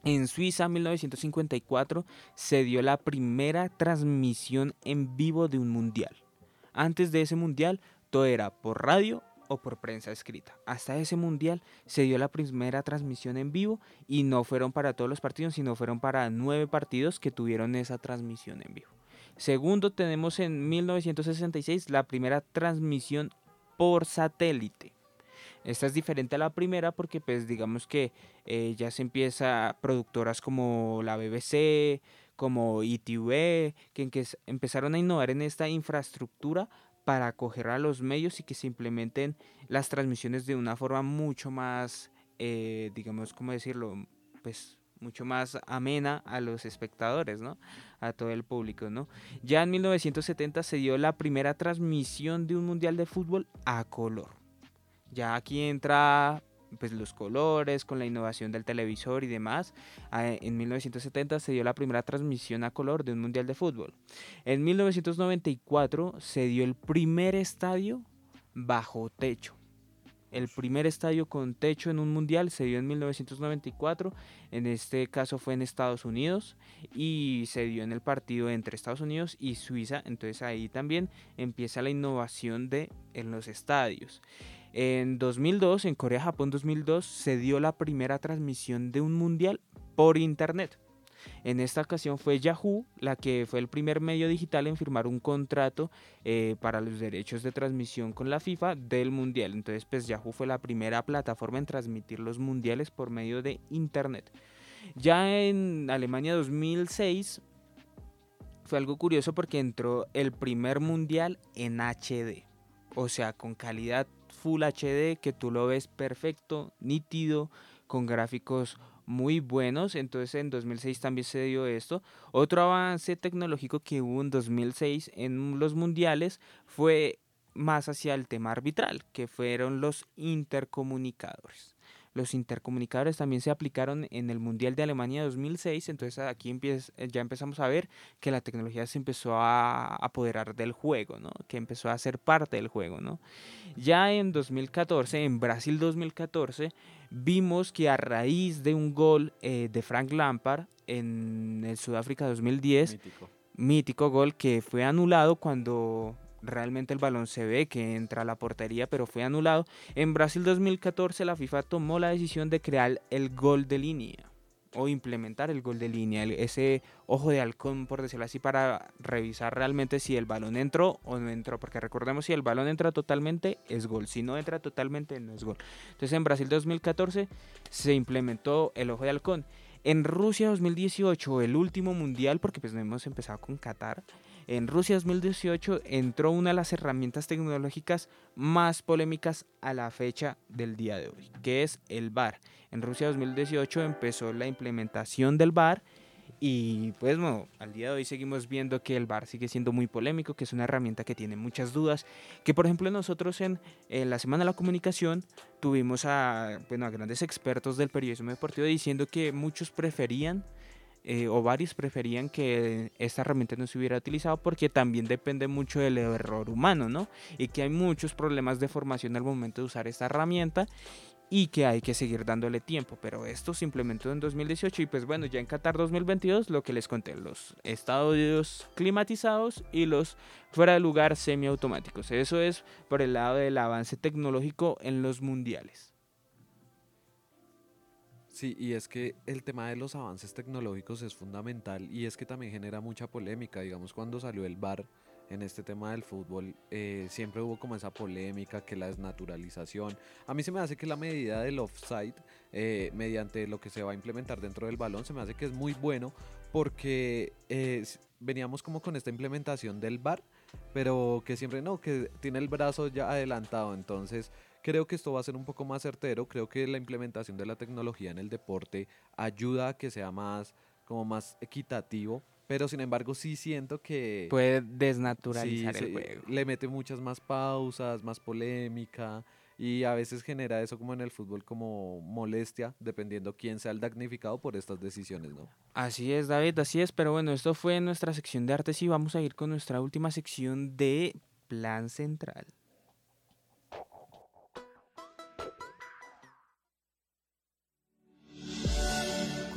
en Suiza, 1954, se dio la primera transmisión en vivo de un mundial. Antes de ese mundial, todo era por radio o por prensa escrita. Hasta ese mundial se dio la primera transmisión en vivo y no fueron para todos los partidos, sino fueron para nueve partidos que tuvieron esa transmisión en vivo. Segundo, tenemos en 1966 la primera transmisión por satélite. Esta es diferente a la primera porque pues digamos que eh, ya se empieza productoras como la BBC, como ITV, que, empezaron a innovar en esta infraestructura para acoger a los medios y que se implementen las transmisiones de una forma mucho más, eh, digamos, ¿cómo decirlo? Pues mucho más amena a los espectadores, ¿no? A todo el público, ¿no? Ya en 1970 se dio la primera transmisión de un mundial de fútbol a color. Ya aquí entra pues los colores, con la innovación del televisor y demás. Ah, en 1970 se dio la primera transmisión a color de un mundial de fútbol. En 1994 se dio el primer estadio bajo techo. El primer estadio con techo en un mundial se dio en 1994, en este caso fue en Estados Unidos y se dio en el partido entre Estados Unidos y Suiza, entonces ahí también empieza la innovación de en los estadios. En 2002, en Corea-Japón 2002, se dio la primera transmisión de un mundial por internet. En esta ocasión fue Yahoo la que fue el primer medio digital en firmar un contrato eh, para los derechos de transmisión con la FIFA del Mundial. Entonces, pues Yahoo fue la primera plataforma en transmitir los mundiales por medio de Internet. Ya en Alemania 2006 fue algo curioso porque entró el primer mundial en HD. O sea, con calidad Full HD que tú lo ves perfecto, nítido, con gráficos muy buenos. Entonces en 2006 también se dio esto. Otro avance tecnológico que hubo en 2006 en los mundiales fue más hacia el tema arbitral, que fueron los intercomunicadores. Los intercomunicadores también se aplicaron en el Mundial de Alemania 2006, entonces aquí ya empezamos a ver que la tecnología se empezó a apoderar del juego, ¿no? que empezó a ser parte del juego. ¿no? Ya en 2014, en Brasil 2014, vimos que a raíz de un gol eh, de Frank Lampard en el Sudáfrica 2010, mítico. mítico gol que fue anulado cuando realmente el balón se ve que entra a la portería, pero fue anulado. En Brasil 2014 la FIFA tomó la decisión de crear el gol de línea o implementar el gol de línea, ese ojo de halcón, por decirlo así, para revisar realmente si el balón entró o no entró, porque recordemos si el balón entra totalmente es gol, si no entra totalmente no es gol. Entonces en Brasil 2014 se implementó el ojo de halcón. En Rusia 2018, el último mundial, porque pues hemos empezado con Qatar, en Rusia 2018 entró una de las herramientas tecnológicas más polémicas a la fecha del día de hoy, que es el VAR. En Rusia 2018 empezó la implementación del VAR y pues bueno, al día de hoy seguimos viendo que el VAR sigue siendo muy polémico, que es una herramienta que tiene muchas dudas, que por ejemplo nosotros en, la Semana de la Comunicación tuvimos a, bueno, a grandes expertos del periodismo deportivo diciendo que muchos preferían eh, o varios preferían que esta herramienta no se hubiera utilizado porque también depende mucho del error humano, ¿no? Y que hay muchos problemas de formación al momento de usar esta herramienta y que hay que seguir dándole tiempo, pero esto se implementó en 2018 y pues bueno, ya en Qatar 2022 lo que les conté, los estadios climatizados y los fuera de lugar semiautomáticos. Eso es por el lado del avance tecnológico en los mundiales. Sí, y es que el tema de los avances tecnológicos es fundamental y es que también genera mucha polémica. Digamos, cuando salió el VAR en este tema del fútbol, eh, siempre hubo como esa polémica, que la desnaturalización. A mí se me hace que la medida del offside, eh, mediante lo que se va a implementar dentro del balón, se me hace que es muy bueno porque eh, veníamos como con esta implementación del VAR, pero que siempre no, que tiene el brazo ya adelantado. Entonces Creo que esto va a ser un poco más certero, creo que la implementación de la tecnología en el deporte ayuda a que sea más como más equitativo, pero sin embargo sí siento que puede desnaturalizar el juego. Le mete muchas más pausas, más polémica y a veces genera eso como en el fútbol como molestia, dependiendo quién sea el damnificado por estas decisiones, ¿no? Así es, David, así es, pero bueno, esto fue nuestra sección de artes y vamos a ir con nuestra última sección de Plan Central.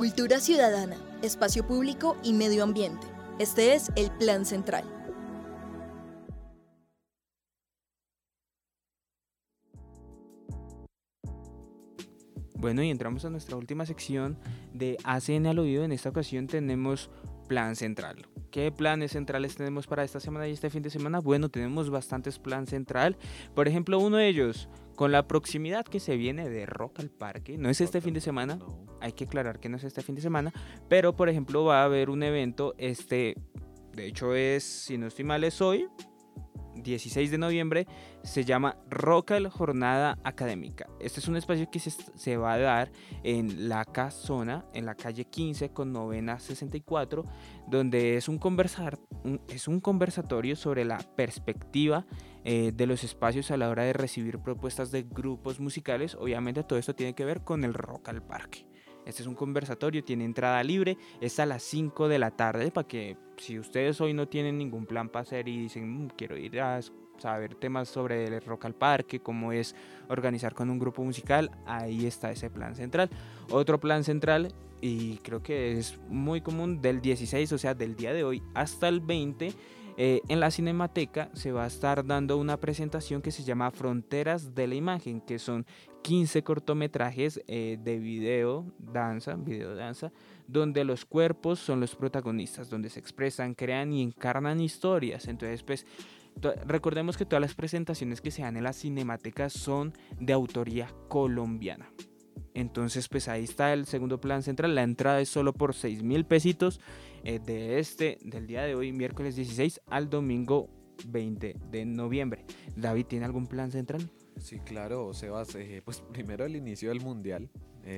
Cultura ciudadana, espacio público y medio ambiente. Este es el Plan Central. Bueno, y entramos a nuestra última sección de ACN al oído. En esta ocasión tenemos plan central. ¿Qué planes centrales tenemos para esta semana y este fin de semana? Bueno, tenemos bastantes planes central. Por ejemplo, uno de ellos, con la proximidad que se viene de Rock al Parque, no es este fin de semana, hay que aclarar que no es este fin de semana, pero por ejemplo va a haber un evento, este, de hecho es, si no estoy mal, es hoy, 16 de noviembre se llama Rocal Jornada Académica. Este es un espacio que se, va a dar en la casona, en la calle 15 con novena 64, donde es un, conversar, es un conversatorio sobre la perspectiva eh, de los espacios a la hora de recibir propuestas de grupos musicales. Obviamente todo esto tiene que ver con el Rock al Parque. Este es un conversatorio, tiene entrada libre, es a las 5 de la tarde para que si ustedes hoy no tienen ningún plan para hacer y dicen mm, quiero ir a saber temas sobre el rock al parque, cómo es organizar con un grupo musical, ahí está ese plan central. Otro plan central, y creo que es muy común, del 16, o sea, del día de hoy hasta el 20, eh, en la Cinemateca se va a estar dando una presentación que se llama Fronteras de la Imagen, que son 15 cortometrajes eh, de video, danza, video danza, donde los cuerpos son los protagonistas, donde se expresan, crean y encarnan historias. Entonces, pues, recordemos que todas las presentaciones que se dan en la Cinemateca son de autoría colombiana. Entonces, pues ahí está el segundo plan central. La entrada es solo por 6 mil pesitos eh, de este, del día de hoy, miércoles 16 al domingo 20 de noviembre. David, ¿tiene algún plan central? Sí, claro, Sebas. Eh, pues primero el inicio del mundial.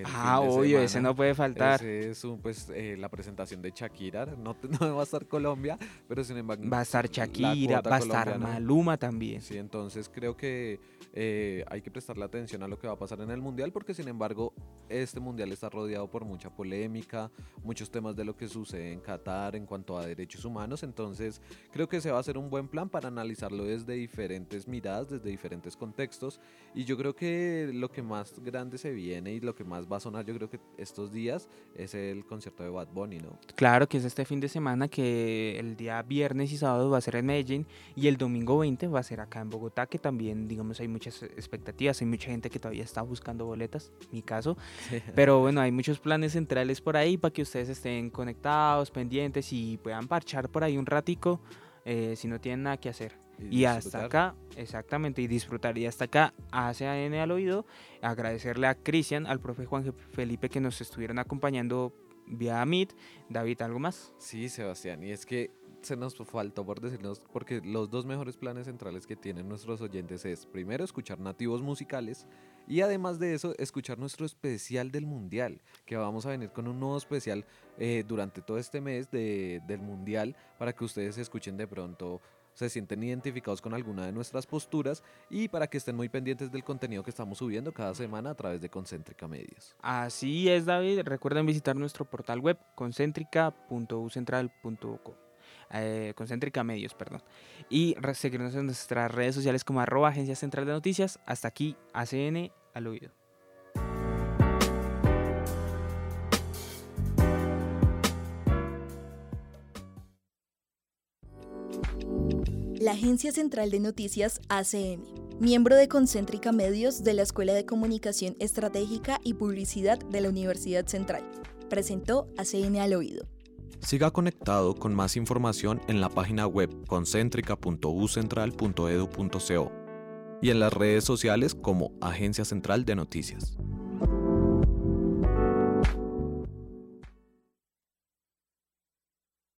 Ah, obvio, ese no puede faltar. Ese es pues, eh, la presentación de Shakira. No, no va a estar Colombia, pero sin embargo. Va a estar Shakira, va a estar Maluma también. Sí, entonces creo que eh, hay que prestarle atención a lo que va a pasar en el mundial, porque sin embargo, este mundial está rodeado por mucha polémica, muchos temas de lo que sucede en Qatar en cuanto a derechos humanos. Entonces, creo que se va a hacer un buen plan para analizarlo desde diferentes miradas, desde diferentes contextos. Y yo creo que lo que más grande se viene y lo que más más va a sonar yo creo que estos días es el concierto de Bad Bunny, ¿no? Claro, que es este fin de semana que el día viernes y sábado va a ser en Medellín y el domingo 20 va a ser acá en Bogotá, que también, digamos, hay muchas expectativas, hay mucha gente que todavía está buscando boletas, mi caso, pero bueno, hay muchos planes centrales por ahí para que ustedes estén conectados, pendientes y puedan parchar por ahí un ratico eh, si no tienen nada que hacer. Y, hasta acá, exactamente, y disfrutar. Y hasta acá, ACAN al oído, agradecerle a Cristian, al profe Juan Felipe que nos estuvieron acompañando vía Meet. David, ¿algo más? Sí, Sebastián, y es que se nos faltó por decirnos, porque los dos mejores planes centrales que tienen nuestros oyentes es, primero, escuchar nativos musicales y además de eso, escuchar nuestro especial del Mundial, que vamos a venir con un nuevo especial eh, durante todo este mes de, del Mundial para que ustedes escuchen de pronto se sienten identificados con alguna de nuestras posturas y para que estén muy pendientes del contenido que estamos subiendo cada semana a través de Concéntrica Medios. Así es, David. Recuerden visitar nuestro portal web concéntrica.ucentral.co. Eh, Concéntrica Medios, perdón. Y seguirnos en nuestras redes sociales como arroba Agencia Central de Noticias. Hasta aquí, ACN al oído. Agencia Central de Noticias ACN, miembro de Concéntrica Medios de la Escuela de Comunicación Estratégica y Publicidad de la Universidad Central, presentó ACN al oído. Siga conectado con más información en la página web concéntrica.ucentral.edu.co y en las redes sociales como Agencia Central de Noticias.